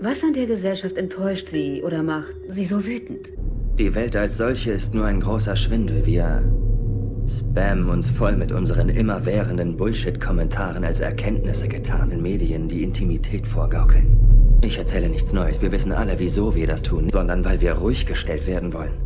Was an der Gesellschaft enttäuscht Sie oder macht Sie so wütend? Die Welt als solche ist nur ein großer Schwindel. Wir spammen uns voll mit unseren immerwährenden Bullshit-Kommentaren als Erkenntnisse getarnten Medien, die Intimität vorgaukeln. Ich erzähle nichts Neues. Wir wissen alle, wieso wir das tun, sondern weil wir ruhig gestellt werden wollen.